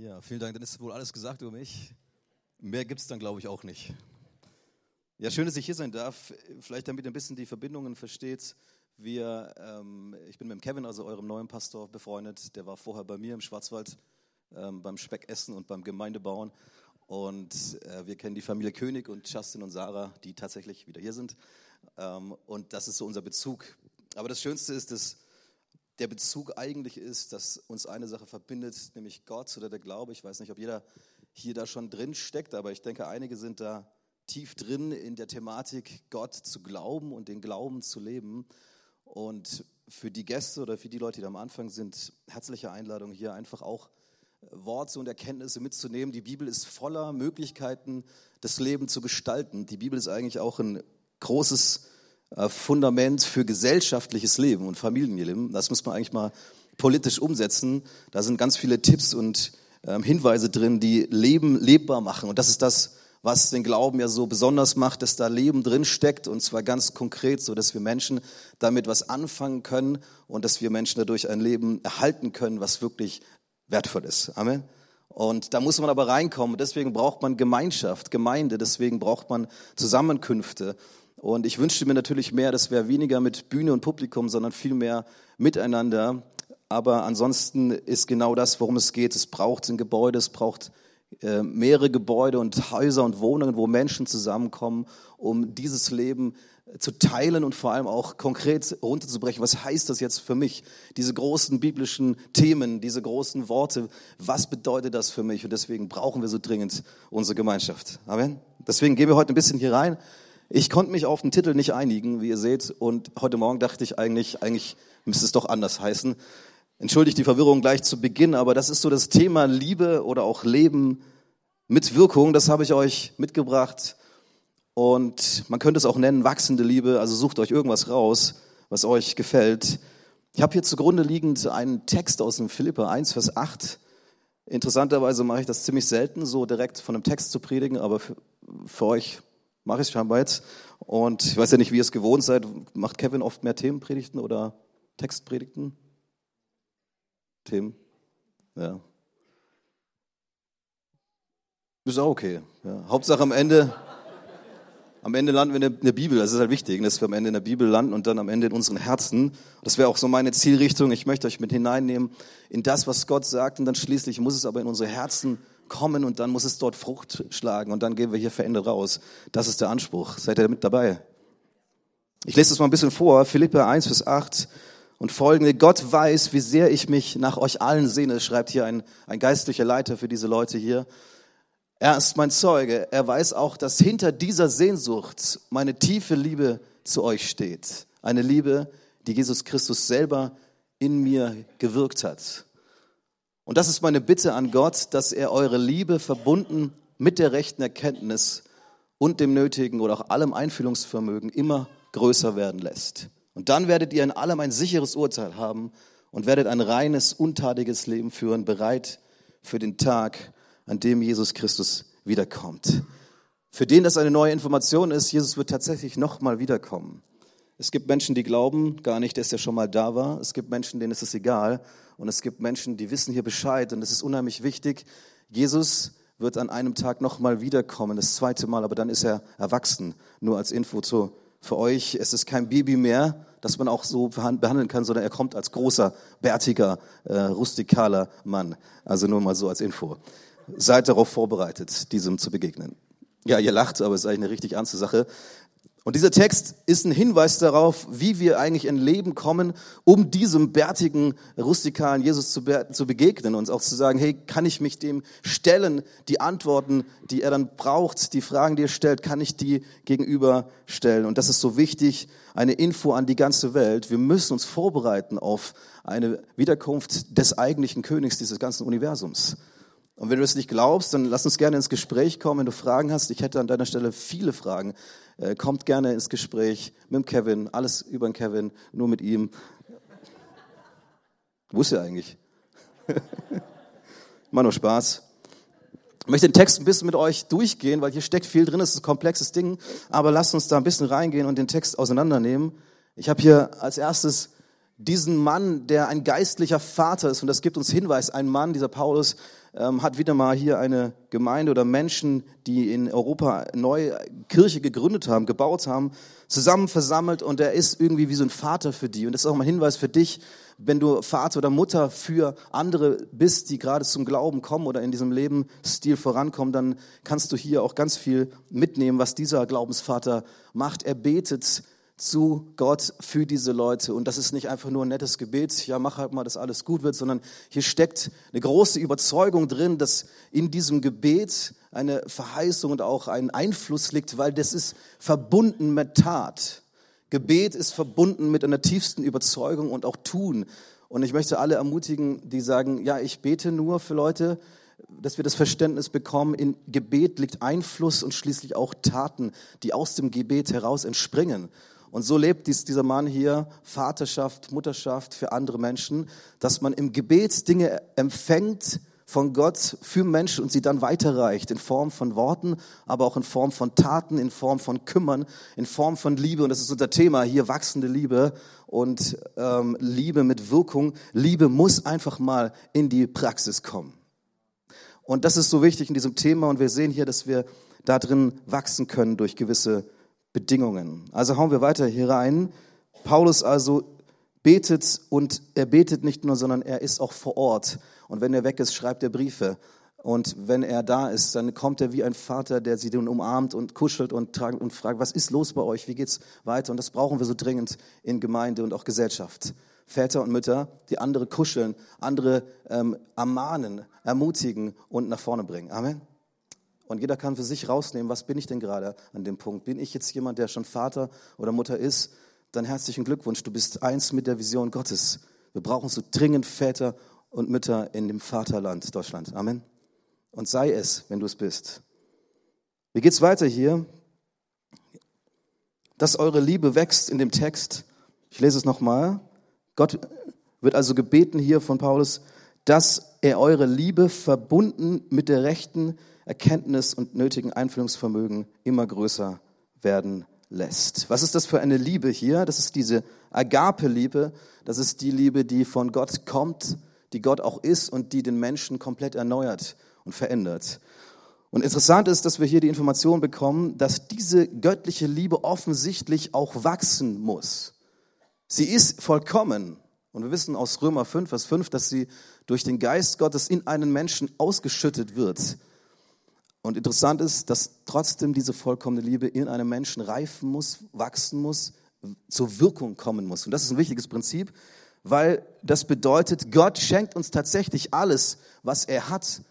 Ja, vielen Dank. Dann ist wohl alles gesagt über mich. Mehr gibt es dann, glaube ich, auch nicht. Ja, schön, dass ich hier sein darf. Vielleicht damit ihr ein bisschen die Verbindungen versteht. Wir, ähm, ich bin mit Kevin, also eurem neuen Pastor, befreundet. Der war vorher bei mir im Schwarzwald ähm, beim Speckessen und beim Gemeindebauen. Und äh, wir kennen die Familie König und Justin und Sarah, die tatsächlich wieder hier sind. Ähm, und das ist so unser Bezug. Aber das Schönste ist, dass der Bezug eigentlich ist, dass uns eine Sache verbindet, nämlich Gott oder der Glaube. Ich weiß nicht, ob jeder hier da schon drin steckt, aber ich denke, einige sind da tief drin in der Thematik, Gott zu glauben und den Glauben zu leben. Und für die Gäste oder für die Leute, die da am Anfang sind, herzliche Einladung, hier einfach auch Worte und Erkenntnisse mitzunehmen. Die Bibel ist voller Möglichkeiten, das Leben zu gestalten. Die Bibel ist eigentlich auch ein großes Fundament für gesellschaftliches Leben und Familienleben. Das muss man eigentlich mal politisch umsetzen. Da sind ganz viele Tipps und ähm, Hinweise drin, die Leben lebbar machen. Und das ist das, was den Glauben ja so besonders macht, dass da Leben drin steckt und zwar ganz konkret, so dass wir Menschen damit was anfangen können und dass wir Menschen dadurch ein Leben erhalten können, was wirklich wertvoll ist. Amen. Und da muss man aber reinkommen. Deswegen braucht man Gemeinschaft, Gemeinde. Deswegen braucht man Zusammenkünfte. Und ich wünschte mir natürlich mehr, das wäre weniger mit Bühne und Publikum, sondern viel mehr miteinander. Aber ansonsten ist genau das, worum es geht. Es braucht ein Gebäude, es braucht äh, mehrere Gebäude und Häuser und Wohnungen, wo Menschen zusammenkommen, um dieses Leben zu teilen und vor allem auch konkret runterzubrechen. Was heißt das jetzt für mich? Diese großen biblischen Themen, diese großen Worte, was bedeutet das für mich? Und deswegen brauchen wir so dringend unsere Gemeinschaft. Amen. Deswegen gehen wir heute ein bisschen hier rein. Ich konnte mich auf den Titel nicht einigen, wie ihr seht, und heute Morgen dachte ich eigentlich, eigentlich müsste es doch anders heißen. Entschuldigt die Verwirrung gleich zu Beginn, aber das ist so das Thema Liebe oder auch Leben mit Wirkung. Das habe ich euch mitgebracht. Und man könnte es auch nennen wachsende Liebe. Also sucht euch irgendwas raus, was euch gefällt. Ich habe hier zugrunde liegend einen Text aus dem Philippa 1, Vers 8. Interessanterweise mache ich das ziemlich selten, so direkt von einem Text zu predigen, aber für, für euch mache ich scheinbar jetzt. Und ich weiß ja nicht, wie ihr es gewohnt seid. Macht Kevin oft mehr Themenpredigten oder Textpredigten? Themen? Ja. Ist auch okay. Ja. Hauptsache am Ende, am Ende landen wir in der Bibel. Das ist halt wichtig, dass wir am Ende in der Bibel landen und dann am Ende in unseren Herzen. Das wäre auch so meine Zielrichtung. Ich möchte euch mit hineinnehmen in das, was Gott sagt und dann schließlich muss es aber in unsere Herzen kommen und dann muss es dort Frucht schlagen und dann gehen wir hier verändert raus. Das ist der Anspruch. Seid ihr mit dabei? Ich lese das mal ein bisschen vor. Philippe 1 bis 8 und folgende. Gott weiß, wie sehr ich mich nach euch allen sehne, schreibt hier ein, ein geistlicher Leiter für diese Leute hier. Er ist mein Zeuge. Er weiß auch, dass hinter dieser Sehnsucht meine tiefe Liebe zu euch steht. Eine Liebe, die Jesus Christus selber in mir gewirkt hat. Und das ist meine Bitte an Gott, dass er eure Liebe verbunden mit der rechten Erkenntnis und dem nötigen oder auch allem Einfühlungsvermögen immer größer werden lässt. Und dann werdet ihr in allem ein sicheres Urteil haben und werdet ein reines, untadiges Leben führen, bereit für den Tag, an dem Jesus Christus wiederkommt. Für den das eine neue Information ist, Jesus wird tatsächlich nochmal wiederkommen. Es gibt Menschen, die glauben gar nicht, dass er schon mal da war. Es gibt Menschen, denen ist es egal. Und es gibt Menschen, die wissen hier Bescheid. Und es ist unheimlich wichtig. Jesus wird an einem Tag nochmal wiederkommen, das zweite Mal, aber dann ist er erwachsen. Nur als Info zu, für euch, es ist kein Baby mehr, das man auch so behandeln kann, sondern er kommt als großer, bärtiger, äh, rustikaler Mann. Also nur mal so als Info. Seid darauf vorbereitet, diesem zu begegnen. Ja, ihr lacht, aber es ist eigentlich eine richtig ernste Sache. Und dieser Text ist ein Hinweis darauf, wie wir eigentlich in Leben kommen, um diesem bärtigen, rustikalen Jesus zu, be zu begegnen und auch zu sagen, hey, kann ich mich dem stellen? Die Antworten, die er dann braucht, die Fragen, die er stellt, kann ich die gegenüberstellen? Und das ist so wichtig, eine Info an die ganze Welt. Wir müssen uns vorbereiten auf eine Wiederkunft des eigentlichen Königs dieses ganzen Universums. Und wenn du es nicht glaubst, dann lass uns gerne ins Gespräch kommen. Wenn du Fragen hast, ich hätte an deiner Stelle viele Fragen. Äh, kommt gerne ins Gespräch mit dem Kevin, alles über den Kevin, nur mit ihm. Wo ist er eigentlich? Mal nur Spaß. Ich möchte den Text ein bisschen mit euch durchgehen, weil hier steckt viel drin, es ist ein komplexes Ding, aber lasst uns da ein bisschen reingehen und den Text auseinandernehmen. Ich habe hier als erstes diesen Mann, der ein geistlicher Vater ist. Und das gibt uns Hinweis. Ein Mann, dieser Paulus, ähm, hat wieder mal hier eine Gemeinde oder Menschen, die in Europa neue Kirche gegründet haben, gebaut haben, zusammen versammelt und er ist irgendwie wie so ein Vater für die. Und das ist auch mal ein Hinweis für dich, wenn du Vater oder Mutter für andere bist, die gerade zum Glauben kommen oder in diesem Lebensstil vorankommen, dann kannst du hier auch ganz viel mitnehmen, was dieser Glaubensvater macht. Er betet zu Gott für diese Leute. Und das ist nicht einfach nur ein nettes Gebet, ja, mach halt mal, dass alles gut wird, sondern hier steckt eine große Überzeugung drin, dass in diesem Gebet eine Verheißung und auch ein Einfluss liegt, weil das ist verbunden mit Tat. Gebet ist verbunden mit einer tiefsten Überzeugung und auch Tun. Und ich möchte alle ermutigen, die sagen, ja, ich bete nur für Leute, dass wir das Verständnis bekommen, in Gebet liegt Einfluss und schließlich auch Taten, die aus dem Gebet heraus entspringen. Und so lebt dies, dieser Mann hier Vaterschaft, Mutterschaft für andere Menschen, dass man im Gebet Dinge empfängt von Gott für Menschen und sie dann weiterreicht in Form von Worten, aber auch in Form von Taten, in Form von Kümmern, in Form von Liebe. Und das ist unser Thema hier, wachsende Liebe und ähm, Liebe mit Wirkung. Liebe muss einfach mal in die Praxis kommen. Und das ist so wichtig in diesem Thema und wir sehen hier, dass wir da drin wachsen können durch gewisse Bedingungen. Also hauen wir weiter hier rein. Paulus also betet und er betet nicht nur, sondern er ist auch vor Ort. Und wenn er weg ist, schreibt er Briefe. Und wenn er da ist, dann kommt er wie ein Vater, der sie dann umarmt und kuschelt und, und fragt, was ist los bei euch? Wie geht's weiter? Und das brauchen wir so dringend in Gemeinde und auch Gesellschaft. Väter und Mütter, die andere kuscheln, andere ähm, ermahnen, ermutigen und nach vorne bringen. Amen. Und jeder kann für sich rausnehmen, was bin ich denn gerade an dem Punkt? Bin ich jetzt jemand, der schon Vater oder Mutter ist? Dann herzlichen Glückwunsch, du bist eins mit der Vision Gottes. Wir brauchen so dringend Väter und Mütter in dem Vaterland Deutschland. Amen. Und sei es, wenn du es bist. Wie geht's weiter hier? Dass eure Liebe wächst in dem Text. Ich lese es nochmal. Gott wird also gebeten hier von Paulus, dass er eure Liebe verbunden mit der rechten Erkenntnis und nötigen Einfühlungsvermögen immer größer werden lässt. Was ist das für eine Liebe hier? Das ist diese Agape-Liebe. Das ist die Liebe, die von Gott kommt, die Gott auch ist und die den Menschen komplett erneuert und verändert. Und interessant ist, dass wir hier die Information bekommen, dass diese göttliche Liebe offensichtlich auch wachsen muss. Sie ist vollkommen. Und wir wissen aus Römer 5, Vers 5, dass sie durch den Geist Gottes in einen Menschen ausgeschüttet wird. Und interessant ist, dass trotzdem diese vollkommene Liebe in einem Menschen reifen muss, wachsen muss, zur Wirkung kommen muss. Und das ist ein wichtiges Prinzip, weil das bedeutet, Gott schenkt uns tatsächlich alles, was er hat,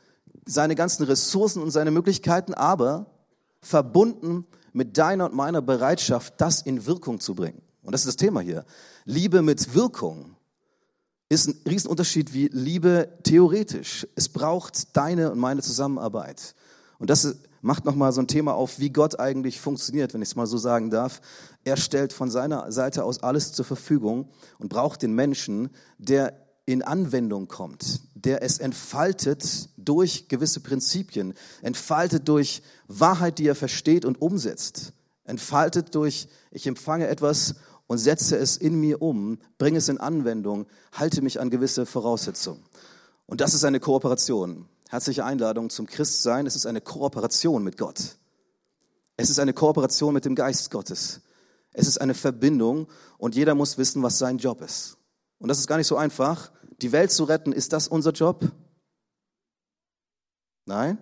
seine ganzen Ressourcen und seine Möglichkeiten, aber verbunden mit deiner und meiner Bereitschaft, das in Wirkung zu bringen. Und das ist das Thema hier. Liebe mit Wirkung ist ein Riesenunterschied wie Liebe theoretisch. Es braucht deine und meine Zusammenarbeit. Und das macht nochmal so ein Thema auf, wie Gott eigentlich funktioniert, wenn ich es mal so sagen darf. Er stellt von seiner Seite aus alles zur Verfügung und braucht den Menschen, der in Anwendung kommt, der es entfaltet durch gewisse Prinzipien, entfaltet durch Wahrheit, die er versteht und umsetzt, entfaltet durch, ich empfange etwas und setze es in mir um, bringe es in Anwendung, halte mich an gewisse Voraussetzungen. Und das ist eine Kooperation. Herzliche Einladung zum Christsein. Es ist eine Kooperation mit Gott. Es ist eine Kooperation mit dem Geist Gottes. Es ist eine Verbindung und jeder muss wissen, was sein Job ist. Und das ist gar nicht so einfach. Die Welt zu retten, ist das unser Job? Nein?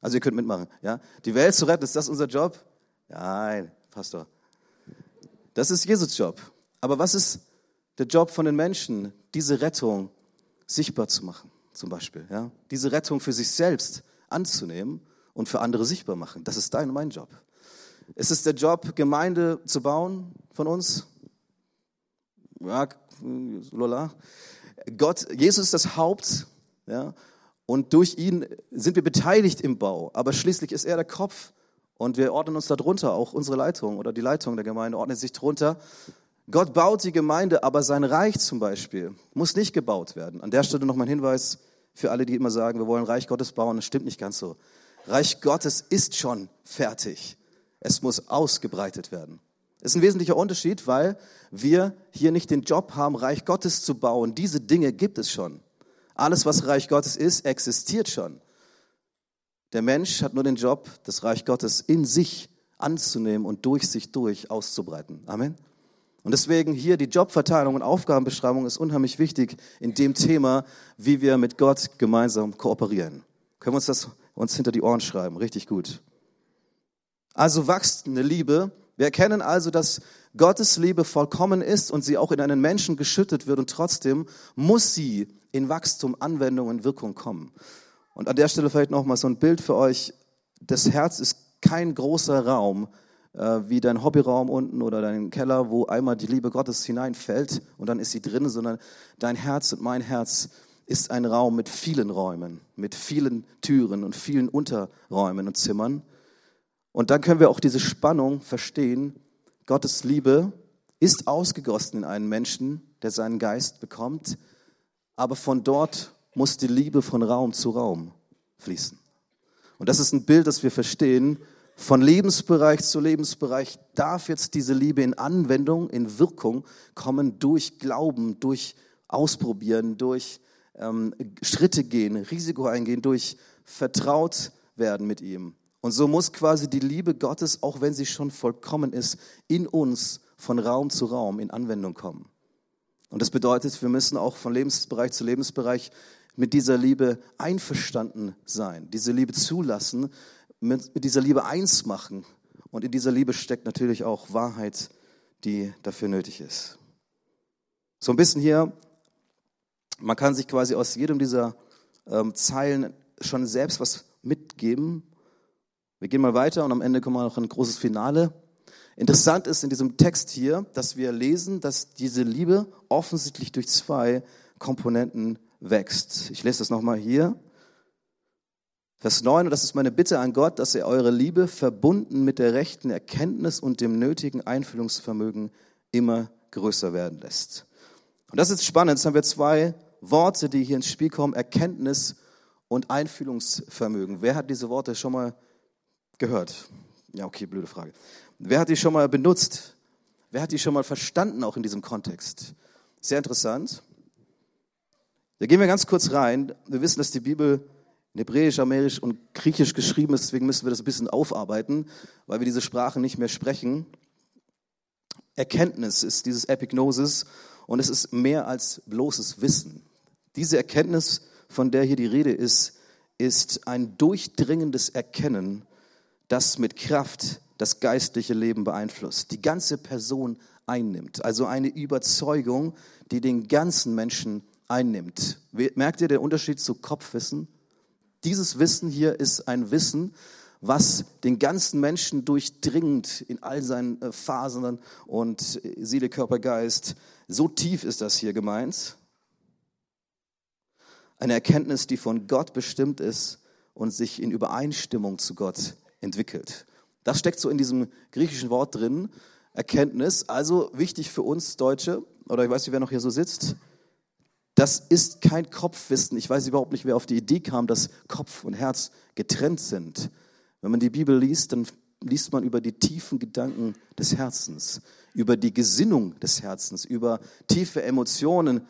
Also ihr könnt mitmachen, ja? Die Welt zu retten, ist das unser Job? Nein, Pastor. Das ist Jesus Job. Aber was ist der Job von den Menschen, diese Rettung sichtbar zu machen? Zum Beispiel. Ja? Diese Rettung für sich selbst anzunehmen und für andere sichtbar machen. Das ist dein und mein Job. Ist es der Job, Gemeinde zu bauen von uns? Ja, lola. Gott, Jesus ist das Haupt, ja, und durch ihn sind wir beteiligt im Bau, aber schließlich ist er der Kopf und wir ordnen uns darunter, auch unsere Leitung oder die Leitung der Gemeinde ordnet sich drunter Gott baut die Gemeinde, aber sein Reich zum Beispiel muss nicht gebaut werden. An der Stelle noch mein Hinweis für alle, die immer sagen, wir wollen Reich Gottes bauen. Das stimmt nicht ganz so. Reich Gottes ist schon fertig. Es muss ausgebreitet werden. Das ist ein wesentlicher Unterschied, weil wir hier nicht den Job haben, Reich Gottes zu bauen. Diese Dinge gibt es schon. Alles, was Reich Gottes ist, existiert schon. Der Mensch hat nur den Job, das Reich Gottes in sich anzunehmen und durch sich durch auszubreiten. Amen. Und deswegen hier die Jobverteilung und Aufgabenbeschreibung ist unheimlich wichtig in dem Thema, wie wir mit Gott gemeinsam kooperieren. Können wir uns das uns hinter die Ohren schreiben? Richtig gut. Also wächst eine Liebe. Wir erkennen also, dass Gottes Liebe vollkommen ist und sie auch in einen Menschen geschüttet wird und trotzdem muss sie in Wachstum, Anwendung und Wirkung kommen. Und an der Stelle vielleicht noch mal so ein Bild für euch. Das Herz ist kein großer Raum, äh, wie dein Hobbyraum unten oder dein Keller, wo einmal die Liebe Gottes hineinfällt und dann ist sie drin, sondern dein Herz und mein Herz ist ein Raum mit vielen Räumen, mit vielen Türen und vielen Unterräumen und Zimmern. Und dann können wir auch diese Spannung verstehen. Gottes Liebe ist ausgegossen in einen Menschen, der seinen Geist bekommt, aber von dort muss die Liebe von Raum zu Raum fließen. Und das ist ein Bild, das wir verstehen. Von Lebensbereich zu Lebensbereich darf jetzt diese Liebe in Anwendung, in Wirkung kommen durch Glauben, durch Ausprobieren, durch ähm, Schritte gehen, Risiko eingehen, durch vertraut werden mit ihm. Und so muss quasi die Liebe Gottes, auch wenn sie schon vollkommen ist, in uns von Raum zu Raum in Anwendung kommen. Und das bedeutet, wir müssen auch von Lebensbereich zu Lebensbereich mit dieser Liebe einverstanden sein, diese Liebe zulassen, mit, mit dieser Liebe eins machen. Und in dieser Liebe steckt natürlich auch Wahrheit, die dafür nötig ist. So ein bisschen hier, man kann sich quasi aus jedem dieser ähm, Zeilen schon selbst was mitgeben. Wir gehen mal weiter und am Ende kommen wir noch ein großes Finale. Interessant ist in diesem Text hier, dass wir lesen, dass diese Liebe offensichtlich durch zwei Komponenten wächst. Ich lese das nochmal hier. Vers 9, und das ist meine Bitte an Gott, dass er eure Liebe verbunden mit der rechten Erkenntnis und dem nötigen Einfühlungsvermögen immer größer werden lässt. Und das ist spannend. Jetzt haben wir zwei Worte, die hier ins Spiel kommen, Erkenntnis und Einfühlungsvermögen. Wer hat diese Worte schon mal gehört? Ja, okay, blöde Frage. Wer hat die schon mal benutzt? Wer hat die schon mal verstanden, auch in diesem Kontext? Sehr interessant. Da gehen wir ganz kurz rein. Wir wissen, dass die Bibel in Hebräisch, Aramäisch und Griechisch geschrieben ist, deswegen müssen wir das ein bisschen aufarbeiten, weil wir diese Sprachen nicht mehr sprechen. Erkenntnis ist dieses Epignosis und es ist mehr als bloßes Wissen. Diese Erkenntnis, von der hier die Rede ist, ist ein durchdringendes Erkennen, das mit Kraft das geistliche Leben beeinflusst, die ganze Person einnimmt. Also eine Überzeugung, die den ganzen Menschen einnimmt. Merkt ihr den Unterschied zu Kopfwissen? Dieses Wissen hier ist ein Wissen, was den ganzen Menschen durchdringt in all seinen äh, Phasen und Seele, Körper, Geist. So tief ist das hier gemeint. Eine Erkenntnis, die von Gott bestimmt ist und sich in Übereinstimmung zu Gott entwickelt. Das steckt so in diesem griechischen Wort drin. Erkenntnis, also wichtig für uns Deutsche, oder ich weiß nicht, wer noch hier so sitzt, das ist kein Kopfwissen. Ich weiß überhaupt nicht, wer auf die Idee kam, dass Kopf und Herz getrennt sind. Wenn man die Bibel liest, dann liest man über die tiefen Gedanken des Herzens, über die Gesinnung des Herzens, über tiefe Emotionen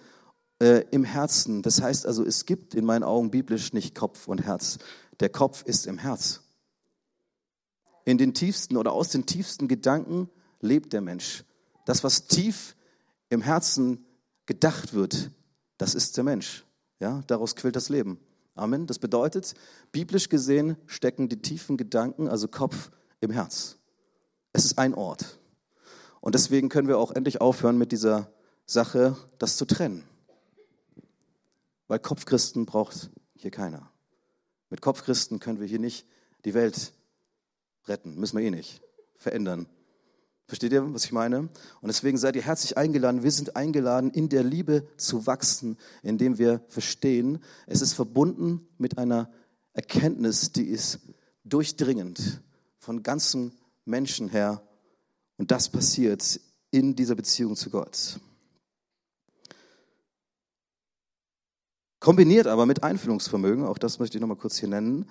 äh, im Herzen. Das heißt also, es gibt in meinen Augen biblisch nicht Kopf und Herz. Der Kopf ist im Herz. In den tiefsten oder aus den tiefsten Gedanken lebt der Mensch. Das, was tief im Herzen gedacht wird, das ist der Mensch. Ja, daraus quillt das Leben. Amen. Das bedeutet, biblisch gesehen stecken die tiefen Gedanken, also Kopf, im Herz. Es ist ein Ort. Und deswegen können wir auch endlich aufhören mit dieser Sache, das zu trennen. Weil Kopfchristen braucht hier keiner. Mit Kopfchristen können wir hier nicht die Welt retten. Müssen wir eh nicht verändern. Versteht ihr, was ich meine? Und deswegen seid ihr herzlich eingeladen. Wir sind eingeladen, in der Liebe zu wachsen, indem wir verstehen, es ist verbunden mit einer Erkenntnis, die ist durchdringend von ganzen Menschen her. Und das passiert in dieser Beziehung zu Gott. Kombiniert aber mit Einfühlungsvermögen, auch das möchte ich nochmal kurz hier nennen,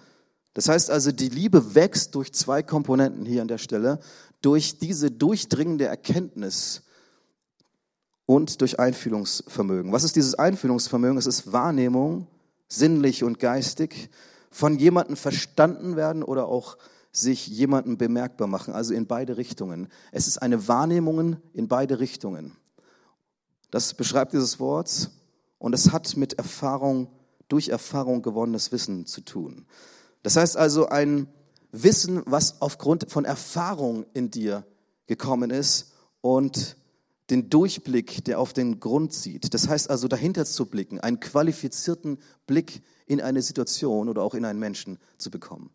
Das heißt also, die Liebe wächst durch zwei Komponenten hier an der Stelle, durch diese durchdringende Erkenntnis und durch Einfühlungsvermögen. Was ist dieses Einfühlungsvermögen? Es ist Wahrnehmung, sinnlich und geistig, von jemandem verstanden werden oder auch sich jemandem bemerkbar machen, also in beide Richtungen. Es ist eine Wahrnehmung in beide Richtungen. Das beschreibt dieses Wort und es hat mit Erfahrung, durch Erfahrung gewonnenes Wissen zu tun. Das heißt also ein Wissen, was aufgrund von Erfahrung in dir gekommen ist und den Durchblick, der auf den Grund sieht. Das heißt also dahinter zu blicken, einen qualifizierten Blick in eine Situation oder auch in einen Menschen zu bekommen.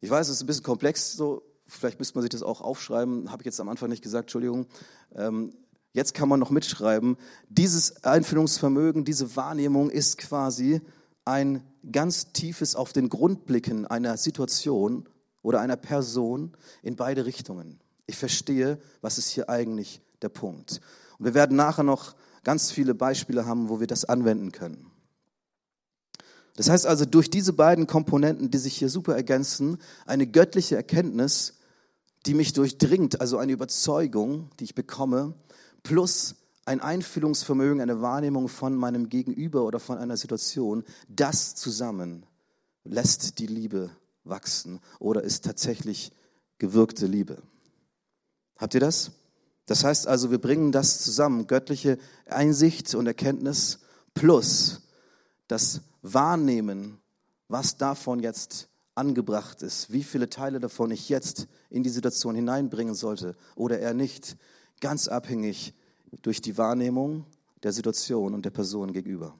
Ich weiß, es ist ein bisschen komplex, so vielleicht müsste man sich das auch aufschreiben, habe ich jetzt am Anfang nicht gesagt, Entschuldigung. Ähm, jetzt kann man noch mitschreiben. Dieses Einfühlungsvermögen, diese Wahrnehmung ist quasi ein ganz tiefes auf den Grund blicken einer Situation oder einer Person in beide Richtungen. Ich verstehe, was ist hier eigentlich der Punkt. Und wir werden nachher noch ganz viele Beispiele haben, wo wir das anwenden können. Das heißt also, durch diese beiden Komponenten, die sich hier super ergänzen, eine göttliche Erkenntnis, die mich durchdringt, also eine Überzeugung, die ich bekomme, plus ein Einfühlungsvermögen, eine Wahrnehmung von meinem Gegenüber oder von einer Situation, das zusammen lässt die Liebe wachsen oder ist tatsächlich gewirkte Liebe. Habt ihr das? Das heißt also, wir bringen das zusammen, göttliche Einsicht und Erkenntnis plus das Wahrnehmen, was davon jetzt angebracht ist, wie viele Teile davon ich jetzt in die Situation hineinbringen sollte oder eher nicht, ganz abhängig durch die Wahrnehmung der Situation und der Person gegenüber.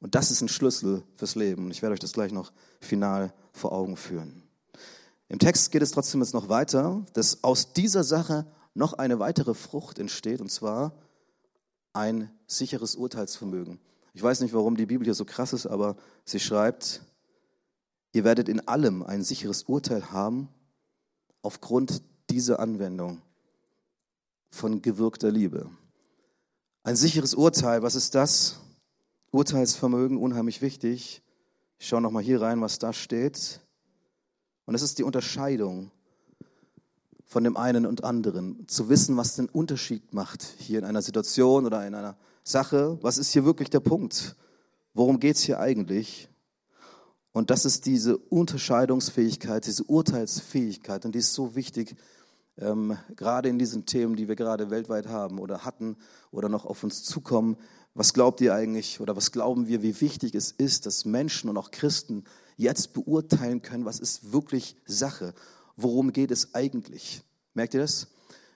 Und das ist ein Schlüssel fürs Leben. Ich werde euch das gleich noch final vor Augen führen. Im Text geht es trotzdem jetzt noch weiter, dass aus dieser Sache noch eine weitere Frucht entsteht, und zwar ein sicheres Urteilsvermögen. Ich weiß nicht, warum die Bibel hier so krass ist, aber sie schreibt, ihr werdet in allem ein sicheres Urteil haben aufgrund dieser Anwendung von gewirkter Liebe. Ein sicheres Urteil, was ist das? Urteilsvermögen, unheimlich wichtig. Ich schaue nochmal hier rein, was da steht. Und es ist die Unterscheidung von dem einen und anderen, zu wissen, was den Unterschied macht hier in einer Situation oder in einer Sache. Was ist hier wirklich der Punkt? Worum geht es hier eigentlich? Und das ist diese Unterscheidungsfähigkeit, diese Urteilsfähigkeit. Und die ist so wichtig, ähm, gerade in diesen Themen, die wir gerade weltweit haben oder hatten oder noch auf uns zukommen. Was glaubt ihr eigentlich oder was glauben wir, wie wichtig es ist, dass Menschen und auch Christen jetzt beurteilen können, was ist wirklich Sache worum geht es eigentlich? Merkt ihr das?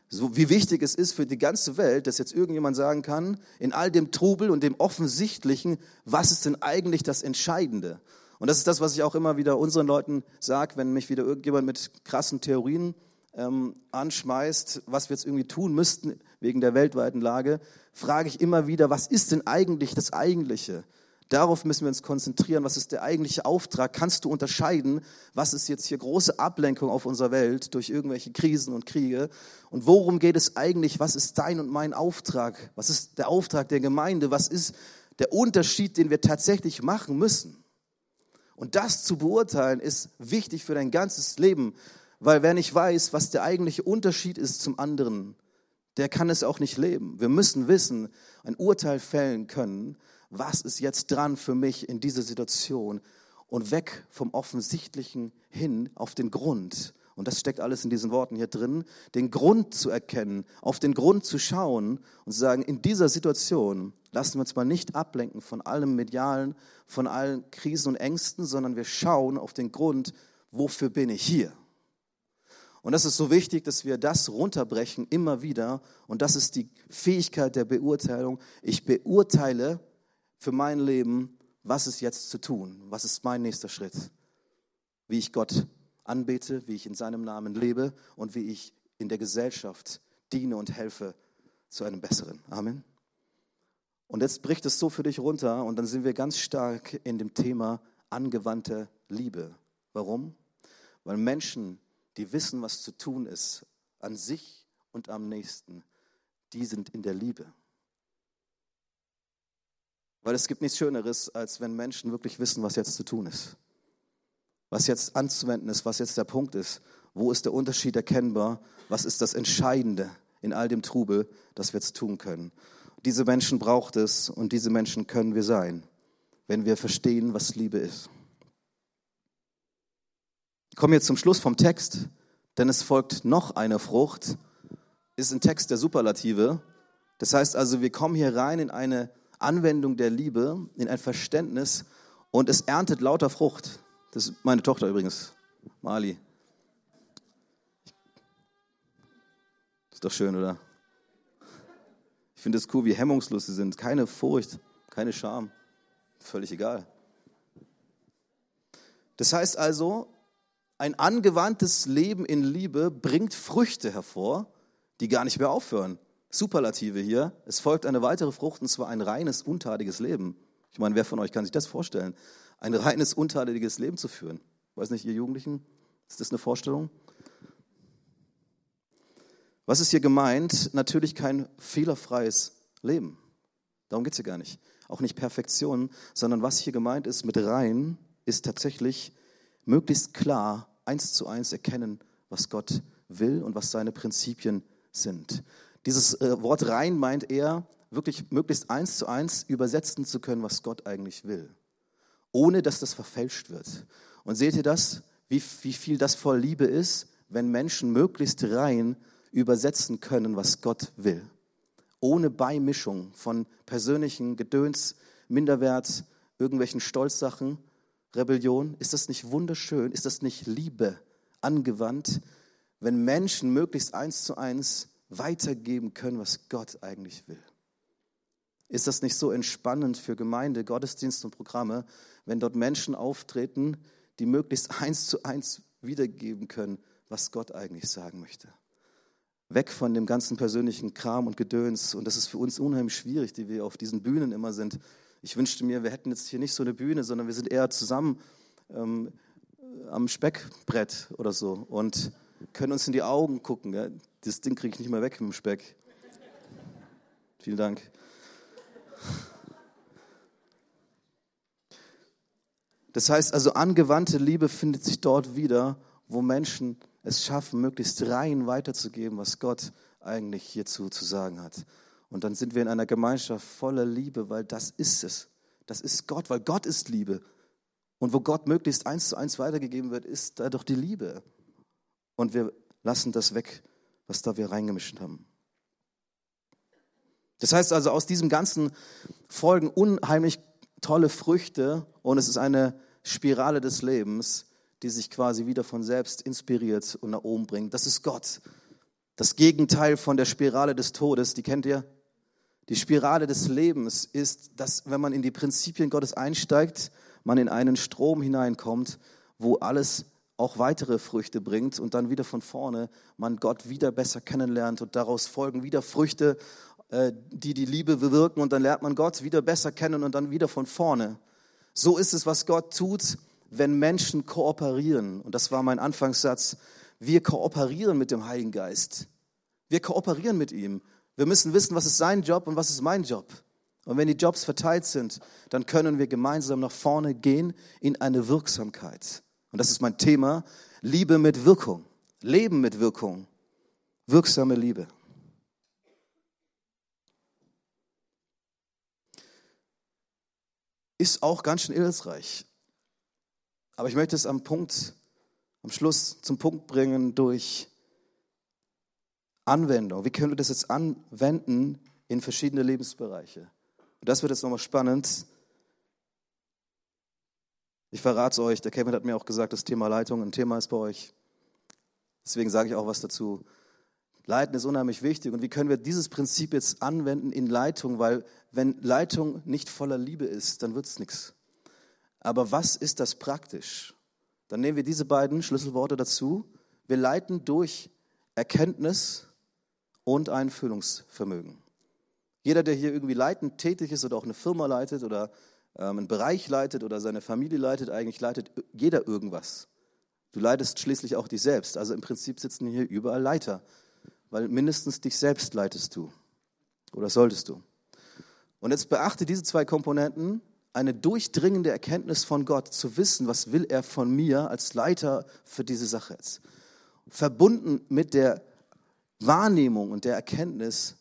So wie wichtig es ist für die ganze Welt, dass jetzt irgendjemand sagen kann, in all dem Trubel und dem Offensichtlichen, was ist denn eigentlich das Entscheidende? Und das ist das, was ich auch immer wieder unseren Leuten sage, wenn mich wieder irgendjemand mit krassen Theorien ähm, anschmeißt, was wir jetzt irgendwie tun müssten wegen der weltweiten Lage, frage ich immer wieder, was ist denn eigentlich das Eigentliche? Darauf müssen wir uns konzentrieren. Was ist der eigentliche Auftrag? Kannst du unterscheiden, was ist jetzt hier große Ablenkung auf unserer Welt durch irgendwelche Krisen und Kriege? Und worum geht es eigentlich? Was ist dein und mein Auftrag? Was ist der Auftrag der Gemeinde? Was ist der Unterschied, den wir tatsächlich machen müssen? Und das zu beurteilen ist wichtig für dein ganzes Leben, weil wer nicht weiß, was der eigentliche Unterschied ist zum anderen, der kann es auch nicht leben. Wir müssen wissen, ein Urteil fällen können was ist jetzt dran für mich in dieser Situation und weg vom Offensichtlichen hin auf den Grund. Und das steckt alles in diesen Worten hier drin, den Grund zu erkennen, auf den Grund zu schauen und zu sagen, in dieser Situation lassen wir uns mal nicht ablenken von allem Medialen, von allen Krisen und Ängsten, sondern wir schauen auf den Grund, wofür bin ich hier? Und das ist so wichtig, dass wir das runterbrechen immer wieder. Und das ist die Fähigkeit der Beurteilung. Ich beurteile für mein Leben, was ist jetzt zu tun? Was ist mein nächster Schritt? Wie ich Gott anbete, wie ich in seinem Namen lebe und wie ich in der Gesellschaft diene und helfe zu einem besseren. Amen. Und jetzt bricht es so für dich runter und dann sind wir ganz stark in dem Thema angewandte Liebe. Warum? Weil Menschen, die wissen, was zu tun ist, an sich und am nächsten, die sind in der Liebe. Weil es gibt nichts Schöneres, als wenn Menschen wirklich wissen, was jetzt zu tun ist. was jetzt anzuwenden ist, was jetzt der Punkt ist. Wo ist der Unterschied erkennbar? Was ist das Entscheidende in all dem Trubel, das wir jetzt tun können? Diese Menschen braucht es und diese Menschen können wir sein, wenn wir verstehen, was Liebe ist. Ich komme jetzt zum Schluss vom Text, denn es folgt noch eine Frucht, ist ein Text der Superlative. Das heißt also, wir kommen hier rein in eine Anwendung der Liebe, in ein Verständnis und es erntet lauter Frucht. Das ist meine Tochter übrigens, Mali. Ist doch schön, oder? Ich finde es cool, wie hemmungslos sie sind. Keine Furcht, keine Scham. Völlig egal. Das heißt also, ein angewandtes Leben in Liebe bringt Früchte hervor, die gar nicht mehr aufhören. Superlative hier. Es folgt eine weitere Frucht, und zwar ein reines, untadiges Leben. Ich meine, wer von euch kann sich das vorstellen? Ein reines, untadeliges Leben zu führen. Weiß nicht, ihr Jugendlichen, ist das eine Vorstellung? Was ist hier gemeint? Natürlich kein fehlerfreies Leben. Darum geht es hier gar nicht. Auch nicht Perfektion, sondern was hier gemeint ist mit rein, ist tatsächlich möglichst klar eins zu eins erkennen, was Gott will und was seine Prinzipien sind. Dieses äh, Wort rein meint er, wirklich möglichst eins zu eins übersetzen zu können, was Gott eigentlich will, ohne dass das verfälscht wird. Und seht ihr das, wie, wie viel das voll Liebe ist, wenn Menschen möglichst rein übersetzen können, was Gott will. Ohne Beimischung von persönlichen Gedöns, Minderwert, irgendwelchen Stolzsachen, Rebellion. Ist das nicht wunderschön? Ist das nicht Liebe angewandt, wenn Menschen möglichst eins zu eins weitergeben können, was Gott eigentlich will? Ist das nicht so entspannend für Gemeinde, Gottesdienste und Programme, wenn dort Menschen auftreten, die möglichst eins zu eins wiedergeben können, was Gott eigentlich sagen möchte? weg von dem ganzen persönlichen Kram und Gedöns. Und das ist für uns unheimlich schwierig, die wir auf diesen Bühnen immer sind. Ich wünschte mir, wir hätten jetzt hier nicht so eine Bühne, sondern wir sind eher zusammen ähm, am Speckbrett oder so und können uns in die Augen gucken. Ja? Das Ding kriege ich nicht mehr weg mit dem Speck. Vielen Dank. Das heißt also, angewandte Liebe findet sich dort wieder, wo Menschen es schaffen, möglichst rein weiterzugeben, was Gott eigentlich hierzu zu sagen hat. Und dann sind wir in einer Gemeinschaft voller Liebe, weil das ist es. Das ist Gott, weil Gott ist Liebe. Und wo Gott möglichst eins zu eins weitergegeben wird, ist da doch die Liebe. Und wir lassen das weg, was da wir reingemischt haben. Das heißt also, aus diesem Ganzen folgen unheimlich tolle Früchte und es ist eine Spirale des Lebens, die sich quasi wieder von selbst inspiriert und nach oben bringt. Das ist Gott. Das Gegenteil von der Spirale des Todes, die kennt ihr? Die Spirale des Lebens ist, dass wenn man in die Prinzipien Gottes einsteigt, man in einen Strom hineinkommt, wo alles auch weitere Früchte bringt und dann wieder von vorne man Gott wieder besser kennenlernt und daraus folgen wieder Früchte, äh, die die Liebe bewirken und dann lernt man Gott wieder besser kennen und dann wieder von vorne. So ist es, was Gott tut wenn Menschen kooperieren, und das war mein Anfangssatz, wir kooperieren mit dem Heiligen Geist. Wir kooperieren mit ihm. Wir müssen wissen, was ist sein Job und was ist mein Job. Und wenn die Jobs verteilt sind, dann können wir gemeinsam nach vorne gehen in eine Wirksamkeit. Und das ist mein Thema, Liebe mit Wirkung, Leben mit Wirkung, wirksame Liebe. Ist auch ganz schön hilfreich. Aber ich möchte es am Punkt, am Schluss zum Punkt bringen durch Anwendung. Wie können wir das jetzt anwenden in verschiedene Lebensbereiche? Und das wird jetzt nochmal spannend. Ich verrate es euch, der Kevin hat mir auch gesagt, das Thema Leitung ein Thema ist bei euch. Deswegen sage ich auch was dazu. Leiten ist unheimlich wichtig. Und wie können wir dieses Prinzip jetzt anwenden in Leitung? Weil wenn Leitung nicht voller Liebe ist, dann wird es nichts. Aber was ist das praktisch? Dann nehmen wir diese beiden Schlüsselworte dazu. Wir leiten durch Erkenntnis und Einfühlungsvermögen. Jeder, der hier irgendwie leitend tätig ist oder auch eine Firma leitet oder ähm, einen Bereich leitet oder seine Familie leitet, eigentlich leitet jeder irgendwas. Du leitest schließlich auch dich selbst. Also im Prinzip sitzen hier überall Leiter, weil mindestens dich selbst leitest du oder solltest du. Und jetzt beachte diese zwei Komponenten eine durchdringende Erkenntnis von Gott, zu wissen, was will er von mir als Leiter für diese Sache jetzt. Verbunden mit der Wahrnehmung und der Erkenntnis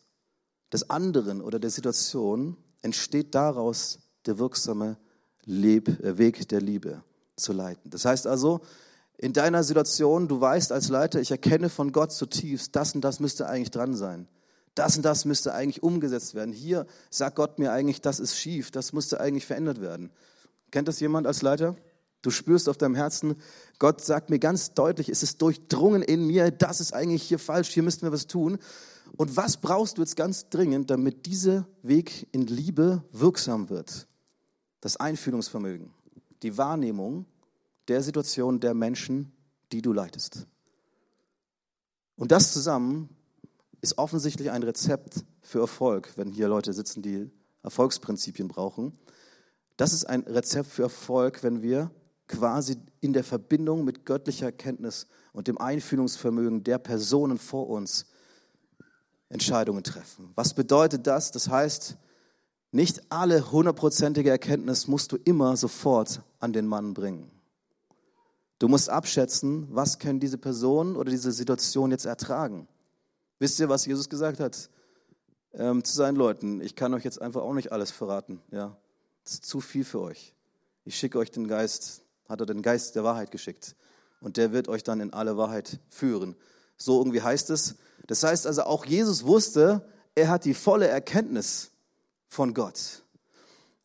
des anderen oder der Situation entsteht daraus der wirksame Leb äh, Weg der Liebe zu leiten. Das heißt also, in deiner Situation, du weißt als Leiter, ich erkenne von Gott zutiefst, das und das müsste eigentlich dran sein. Das und das müsste eigentlich umgesetzt werden. Hier sagt Gott mir eigentlich, das ist schief, das müsste eigentlich verändert werden. Kennt das jemand als Leiter? Du spürst auf deinem Herzen, Gott sagt mir ganz deutlich, es ist durchdrungen in mir, das ist eigentlich hier falsch, hier müssten wir was tun. Und was brauchst du jetzt ganz dringend, damit dieser Weg in Liebe wirksam wird? Das Einfühlungsvermögen, die Wahrnehmung der Situation der Menschen, die du leitest. Und das zusammen ist offensichtlich ein Rezept für Erfolg, wenn hier Leute sitzen, die Erfolgsprinzipien brauchen. Das ist ein Rezept für Erfolg, wenn wir quasi in der Verbindung mit göttlicher Erkenntnis und dem Einfühlungsvermögen der Personen vor uns Entscheidungen treffen. Was bedeutet das? Das heißt, nicht alle hundertprozentige Erkenntnis musst du immer sofort an den Mann bringen. Du musst abschätzen, was können diese Person oder diese Situation jetzt ertragen. Wisst ihr, was Jesus gesagt hat ähm, zu seinen Leuten? Ich kann euch jetzt einfach auch nicht alles verraten. Ja, das ist zu viel für euch. Ich schicke euch den Geist, hat er den Geist der Wahrheit geschickt. Und der wird euch dann in alle Wahrheit führen. So irgendwie heißt es. Das heißt also, auch Jesus wusste, er hat die volle Erkenntnis von Gott.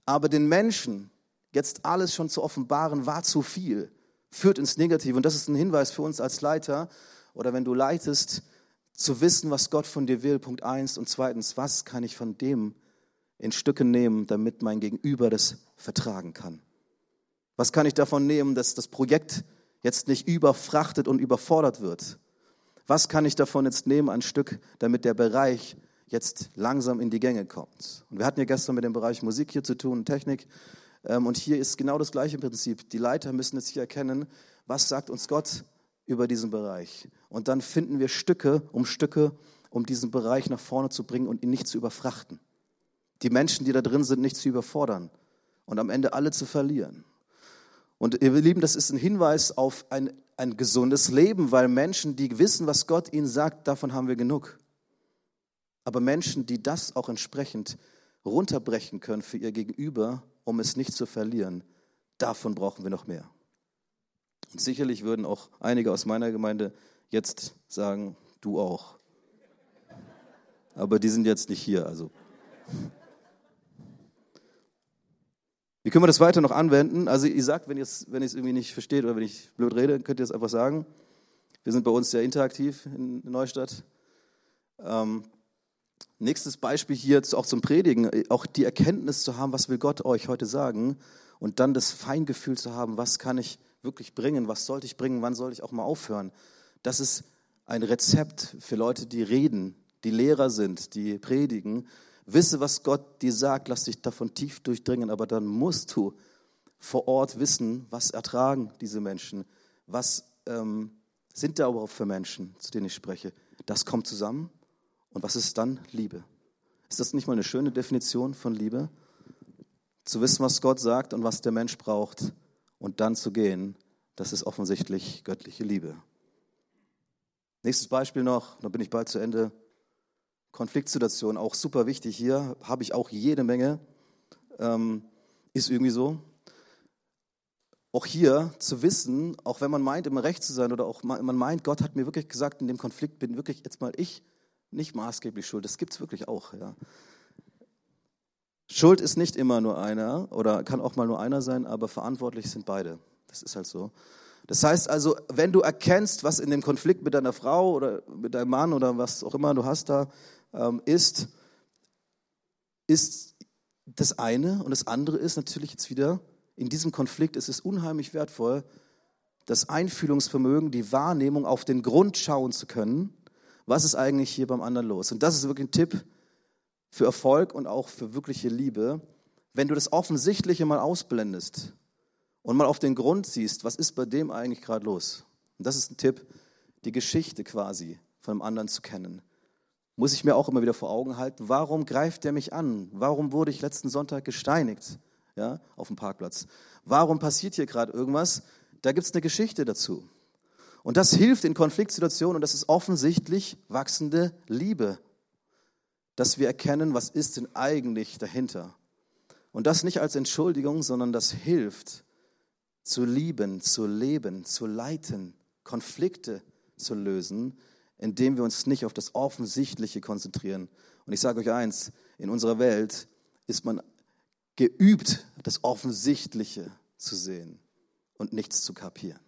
Aber den Menschen jetzt alles schon zu offenbaren, war zu viel, führt ins Negative. Und das ist ein Hinweis für uns als Leiter oder wenn du leitest, zu wissen, was Gott von dir will, Punkt eins. Und zweitens, was kann ich von dem in Stücke nehmen, damit mein Gegenüber das vertragen kann? Was kann ich davon nehmen, dass das Projekt jetzt nicht überfrachtet und überfordert wird? Was kann ich davon jetzt nehmen, ein Stück, damit der Bereich jetzt langsam in die Gänge kommt? Und wir hatten ja gestern mit dem Bereich Musik hier zu tun, Technik. Ähm, und hier ist genau das gleiche Prinzip. Die Leiter müssen jetzt hier erkennen, was sagt uns Gott über diesen Bereich. Und dann finden wir Stücke um Stücke, um diesen Bereich nach vorne zu bringen und ihn nicht zu überfrachten. Die Menschen, die da drin sind, nicht zu überfordern und am Ende alle zu verlieren. Und ihr Lieben, das ist ein Hinweis auf ein, ein gesundes Leben, weil Menschen, die wissen, was Gott ihnen sagt, davon haben wir genug. Aber Menschen, die das auch entsprechend runterbrechen können für ihr Gegenüber, um es nicht zu verlieren, davon brauchen wir noch mehr. Und sicherlich würden auch einige aus meiner Gemeinde jetzt sagen, du auch. Aber die sind jetzt nicht hier, also. Wie können wir das weiter noch anwenden? Also ihr sagt, wenn ihr es wenn irgendwie nicht versteht oder wenn ich blöd rede, könnt ihr es einfach sagen. Wir sind bei uns sehr interaktiv in Neustadt. Ähm, nächstes Beispiel hier auch zum Predigen, auch die Erkenntnis zu haben, was will Gott euch heute sagen und dann das Feingefühl zu haben, was kann ich wirklich bringen? Was sollte ich bringen? Wann sollte ich auch mal aufhören? Das ist ein Rezept für Leute, die reden, die Lehrer sind, die predigen. Wisse, was Gott dir sagt, lass dich davon tief durchdringen, aber dann musst du vor Ort wissen, was ertragen diese Menschen, was ähm, sind da überhaupt für Menschen, zu denen ich spreche. Das kommt zusammen und was ist dann Liebe? Ist das nicht mal eine schöne Definition von Liebe? Zu wissen, was Gott sagt und was der Mensch braucht und dann zu gehen, das ist offensichtlich göttliche Liebe. Nächstes Beispiel noch, dann bin ich bald zu Ende. Konfliktsituation, auch super wichtig hier, habe ich auch jede Menge. Ähm, ist irgendwie so. Auch hier zu wissen, auch wenn man meint, immer recht zu sein oder auch man meint, Gott hat mir wirklich gesagt, in dem Konflikt bin wirklich jetzt mal ich nicht maßgeblich schuld. Das gibt es wirklich auch. Ja. Schuld ist nicht immer nur einer oder kann auch mal nur einer sein, aber verantwortlich sind beide. Das ist halt so. Das heißt also, wenn du erkennst, was in dem Konflikt mit deiner Frau oder mit deinem Mann oder was auch immer du hast da ähm, ist, ist das eine und das andere ist natürlich jetzt wieder, in diesem Konflikt ist es unheimlich wertvoll, das Einfühlungsvermögen, die Wahrnehmung auf den Grund schauen zu können, was ist eigentlich hier beim anderen los. Und das ist wirklich ein Tipp, für Erfolg und auch für wirkliche Liebe, wenn du das Offensichtliche mal ausblendest und mal auf den Grund siehst, was ist bei dem eigentlich gerade los. Und das ist ein Tipp, die Geschichte quasi von dem anderen zu kennen. Muss ich mir auch immer wieder vor Augen halten, warum greift der mich an? Warum wurde ich letzten Sonntag gesteinigt? ja, auf dem Parkplatz. Warum passiert hier gerade irgendwas? Da gibt es eine Geschichte dazu. Und das hilft in Konfliktsituationen und das ist offensichtlich wachsende Liebe, dass wir erkennen, was ist denn eigentlich dahinter. Und das nicht als Entschuldigung, sondern das hilft, zu lieben, zu leben, zu leiten, Konflikte zu lösen, indem wir uns nicht auf das Offensichtliche konzentrieren. Und ich sage euch eins, in unserer Welt ist man geübt, das Offensichtliche zu sehen und nichts zu kapieren.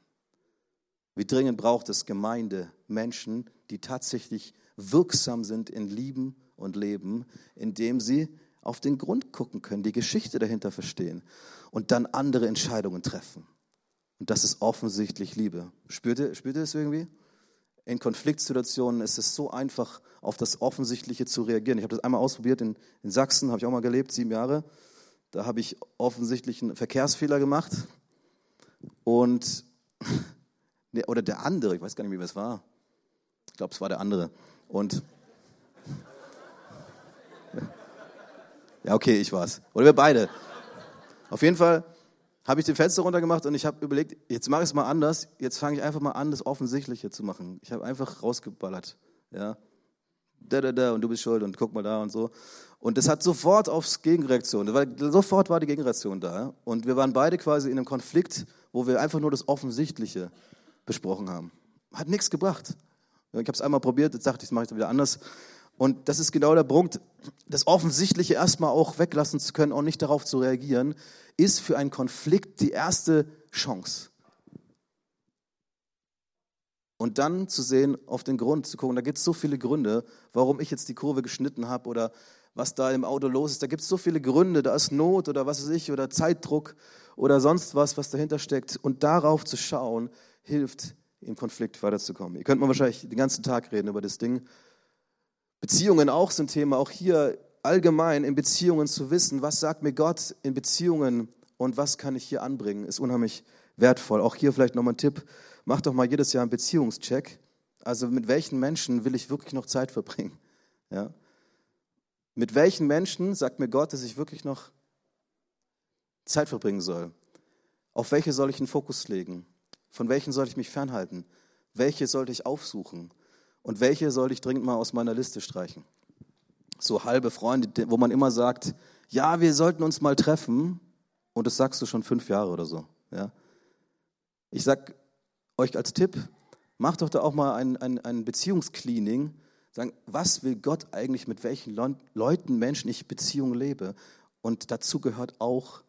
Wie dringend braucht es Gemeinde, Menschen, die tatsächlich wirksam sind in Lieben und Leben, indem sie auf den Grund gucken können, die Geschichte dahinter verstehen und dann andere Entscheidungen treffen. Und das ist offensichtlich Liebe. Spürt ihr, spürt ihr das irgendwie? In Konfliktsituationen ist es so einfach, auf das Offensichtliche zu reagieren. Ich habe das einmal ausprobiert in, in Sachsen, habe ich auch mal gelebt, sieben Jahre. Da habe ich offensichtlich einen Verkehrsfehler gemacht. Und, oder der andere, ich weiß gar nicht, wie es war. Ich glaube, es war der andere. Und, ja, okay, ich war es. Oder wir beide. Auf jeden Fall habe ich die Fenster runtergemacht und ich habe überlegt, jetzt mache ich es mal anders. Jetzt fange ich einfach mal an, das Offensichtliche zu machen. Ich habe einfach rausgeballert. Ja. Da, da, da, und du bist schuld und guck mal da und so. Und das hat sofort aufs Gegenreaktion, weil sofort war die Gegenreaktion da. Und wir waren beide quasi in einem Konflikt, wo wir einfach nur das Offensichtliche besprochen haben. Hat nichts gebracht. Ich habe es einmal probiert, jetzt dachte ich, das mache ich wieder anders. Und das ist genau der Punkt, das Offensichtliche erstmal auch weglassen zu können und nicht darauf zu reagieren, ist für einen Konflikt die erste Chance. Und dann zu sehen, auf den Grund zu gucken, da gibt es so viele Gründe, warum ich jetzt die Kurve geschnitten habe oder was da im Auto los ist. Da gibt es so viele Gründe, da ist Not oder was weiß ich oder Zeitdruck oder sonst was, was dahinter steckt. Und darauf zu schauen, hilft, im Konflikt weiterzukommen. Ihr könnt mal wahrscheinlich den ganzen Tag reden über das Ding. Beziehungen auch sind Thema, auch hier allgemein in Beziehungen zu wissen, was sagt mir Gott in Beziehungen und was kann ich hier anbringen, ist unheimlich wertvoll. Auch hier vielleicht nochmal ein Tipp, mach doch mal jedes Jahr einen Beziehungscheck. Also mit welchen Menschen will ich wirklich noch Zeit verbringen? Ja? Mit welchen Menschen sagt mir Gott, dass ich wirklich noch Zeit verbringen soll? Auf welche soll ich einen Fokus legen? Von welchen soll ich mich fernhalten? Welche sollte ich aufsuchen? Und welche sollte ich dringend mal aus meiner Liste streichen? So halbe Freunde, wo man immer sagt, ja, wir sollten uns mal treffen. Und das sagst du schon fünf Jahre oder so. Ja? Ich sag euch als Tipp, macht doch da auch mal ein, ein, ein Beziehungscleaning. Sagen, was will Gott eigentlich, mit welchen Leuten, Menschen ich Beziehung lebe? Und dazu gehört auch,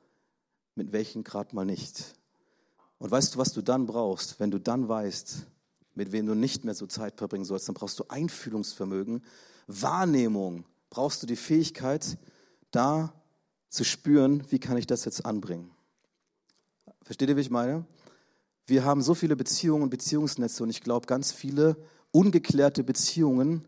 mit welchen gerade mal nicht. Und weißt du, was du dann brauchst, wenn du dann weißt, mit wem du nicht mehr so Zeit verbringen sollst, dann brauchst du Einfühlungsvermögen, Wahrnehmung, brauchst du die Fähigkeit, da zu spüren, wie kann ich das jetzt anbringen. Versteht ihr, wie ich meine? Wir haben so viele Beziehungen und Beziehungsnetze und ich glaube, ganz viele ungeklärte Beziehungen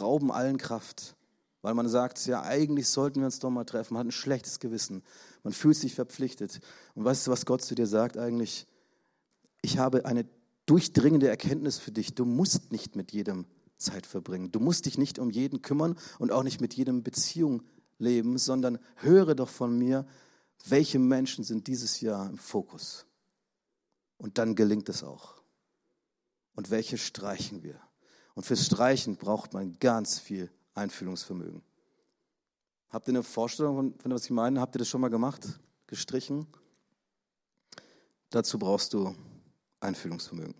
rauben allen Kraft. Weil man sagt, ja, eigentlich sollten wir uns doch mal treffen. Man hat ein schlechtes Gewissen. Man fühlt sich verpflichtet. Und weißt du, was Gott zu dir sagt eigentlich? Ich habe eine durchdringende Erkenntnis für dich. Du musst nicht mit jedem Zeit verbringen. Du musst dich nicht um jeden kümmern und auch nicht mit jedem Beziehung leben, sondern höre doch von mir, welche Menschen sind dieses Jahr im Fokus. Und dann gelingt es auch. Und welche streichen wir? Und fürs Streichen braucht man ganz viel Einfühlungsvermögen. Habt ihr eine Vorstellung von, von was ich meine? Habt ihr das schon mal gemacht? Gestrichen? Dazu brauchst du Einfühlungsvermögen.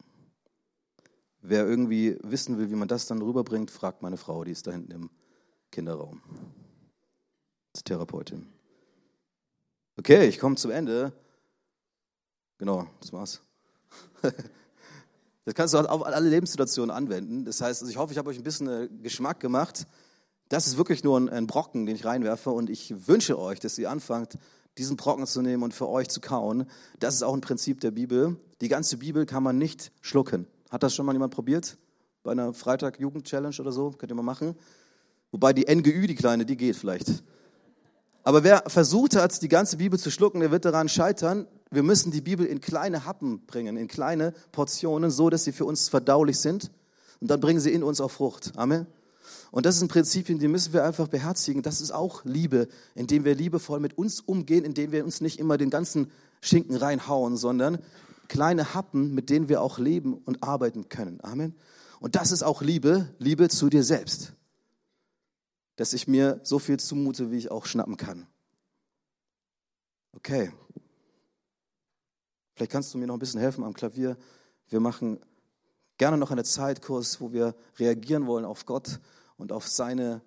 Wer irgendwie wissen will, wie man das dann rüberbringt, fragt meine Frau, die ist da hinten im Kinderraum. Als Therapeutin. Okay, ich komme zum Ende. Genau, das war's. Das kannst du auf alle Lebenssituationen anwenden. Das heißt, also ich hoffe, ich habe euch ein bisschen äh, Geschmack gemacht. Das ist wirklich nur ein Brocken, den ich reinwerfe. Und ich wünsche euch, dass ihr anfangt, diesen Brocken zu nehmen und für euch zu kauen. Das ist auch ein Prinzip der Bibel. Die ganze Bibel kann man nicht schlucken. Hat das schon mal jemand probiert? Bei einer Freitag-Jugend-Challenge oder so? Könnt ihr mal machen. Wobei die NGÜ, die kleine, die geht vielleicht. Aber wer versucht hat, die ganze Bibel zu schlucken, der wird daran scheitern. Wir müssen die Bibel in kleine Happen bringen, in kleine Portionen, so dass sie für uns verdaulich sind. Und dann bringen sie in uns auch Frucht. Amen. Und das sind Prinzipien, die müssen wir einfach beherzigen. Das ist auch Liebe, indem wir liebevoll mit uns umgehen, indem wir uns nicht immer den ganzen Schinken reinhauen, sondern kleine Happen, mit denen wir auch leben und arbeiten können. Amen. Und das ist auch Liebe, Liebe zu dir selbst. Dass ich mir so viel zumute, wie ich auch schnappen kann. Okay. Vielleicht kannst du mir noch ein bisschen helfen am Klavier. Wir machen gerne noch einen Zeitkurs, wo wir reagieren wollen auf Gott und auf seine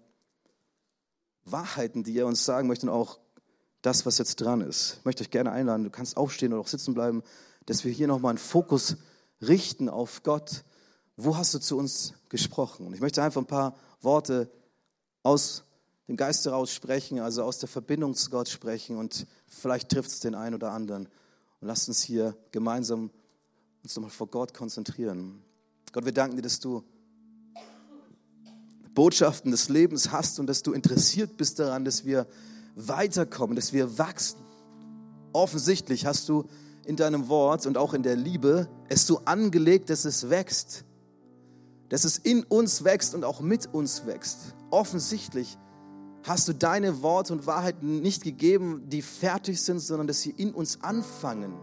Wahrheiten, die er uns sagen möchte und auch das, was jetzt dran ist. Ich möchte euch gerne einladen, du kannst aufstehen oder auch sitzen bleiben, dass wir hier nochmal einen Fokus richten auf Gott. Wo hast du zu uns gesprochen? Und ich möchte einfach ein paar Worte aus dem Geist heraus sprechen, also aus der Verbindung zu Gott sprechen und vielleicht trifft es den einen oder anderen. Und lasst uns hier gemeinsam uns nochmal vor Gott konzentrieren. Gott, wir danken dir, dass du Botschaften des Lebens hast und dass du interessiert bist daran, dass wir weiterkommen, dass wir wachsen. Offensichtlich hast du in deinem Wort und auch in der Liebe es so angelegt, dass es wächst, dass es in uns wächst und auch mit uns wächst. Offensichtlich hast du deine Worte und Wahrheiten nicht gegeben, die fertig sind, sondern dass sie in uns anfangen,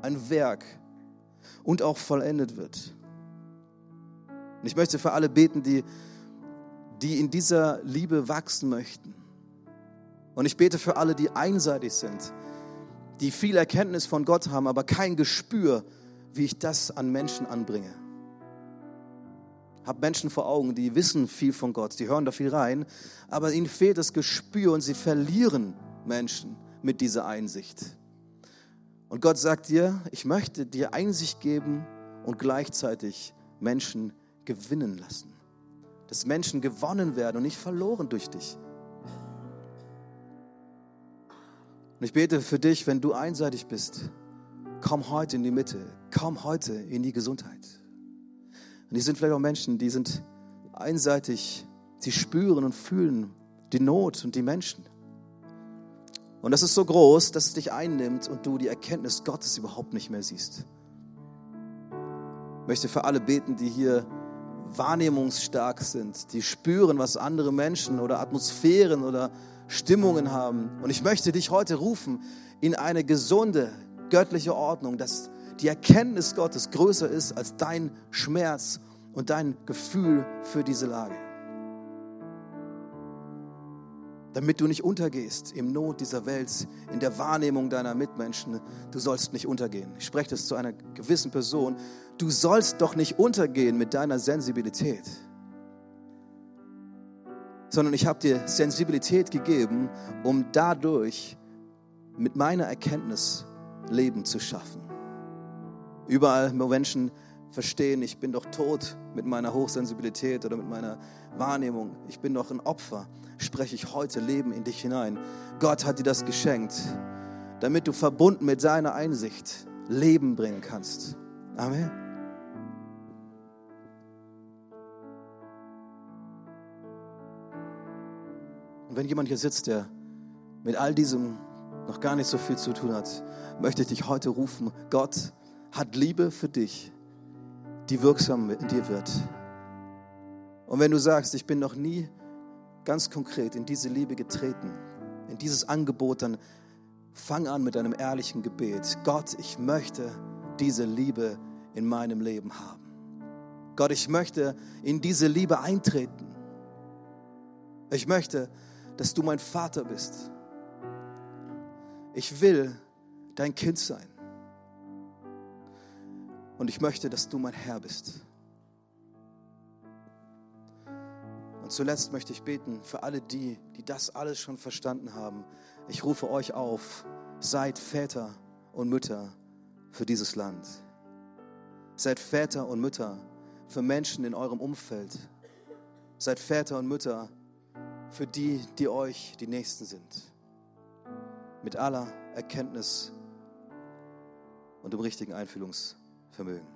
ein Werk und auch vollendet wird. Und ich möchte für alle beten, die, die in dieser Liebe wachsen möchten. Und ich bete für alle, die einseitig sind, die viel Erkenntnis von Gott haben, aber kein Gespür, wie ich das an Menschen anbringe. Hab Menschen vor Augen, die wissen viel von Gott, die hören da viel rein, aber ihnen fehlt das Gespür und sie verlieren Menschen mit dieser Einsicht. Und Gott sagt dir, ich möchte dir Einsicht geben und gleichzeitig Menschen gewinnen lassen. Dass Menschen gewonnen werden und nicht verloren durch dich. Und ich bete für dich, wenn du einseitig bist, komm heute in die Mitte, komm heute in die Gesundheit. Und die sind vielleicht auch Menschen, die sind einseitig, sie spüren und fühlen die Not und die Menschen. Und das ist so groß, dass es dich einnimmt und du die Erkenntnis Gottes überhaupt nicht mehr siehst. Ich möchte für alle beten, die hier wahrnehmungsstark sind, die spüren, was andere Menschen oder Atmosphären oder Stimmungen haben. Und ich möchte dich heute rufen in eine gesunde, göttliche Ordnung, dass die Erkenntnis Gottes größer ist als dein Schmerz und dein Gefühl für diese Lage. Damit du nicht untergehst im Not dieser Welt, in der Wahrnehmung deiner Mitmenschen. Du sollst nicht untergehen. Ich spreche das zu einer gewissen Person. Du sollst doch nicht untergehen mit deiner Sensibilität sondern ich habe dir Sensibilität gegeben, um dadurch mit meiner Erkenntnis Leben zu schaffen. Überall, wo Menschen verstehen, ich bin doch tot mit meiner Hochsensibilität oder mit meiner Wahrnehmung, ich bin doch ein Opfer, spreche ich heute Leben in dich hinein. Gott hat dir das geschenkt, damit du verbunden mit seiner Einsicht Leben bringen kannst. Amen. Und wenn jemand hier sitzt, der mit all diesem noch gar nicht so viel zu tun hat, möchte ich dich heute rufen. Gott hat Liebe für dich, die wirksam in dir wird. Und wenn du sagst, ich bin noch nie ganz konkret in diese Liebe getreten, in dieses Angebot, dann fang an mit einem ehrlichen Gebet. Gott, ich möchte diese Liebe in meinem Leben haben. Gott, ich möchte in diese Liebe eintreten. Ich möchte dass du mein Vater bist. Ich will dein Kind sein. Und ich möchte, dass du mein Herr bist. Und zuletzt möchte ich beten für alle die, die das alles schon verstanden haben. Ich rufe euch auf, seid Väter und Mütter für dieses Land. Seid Väter und Mütter für Menschen in eurem Umfeld. Seid Väter und Mütter für die, die euch die Nächsten sind. Mit aller Erkenntnis und dem richtigen Einfühlungsvermögen. vermögen.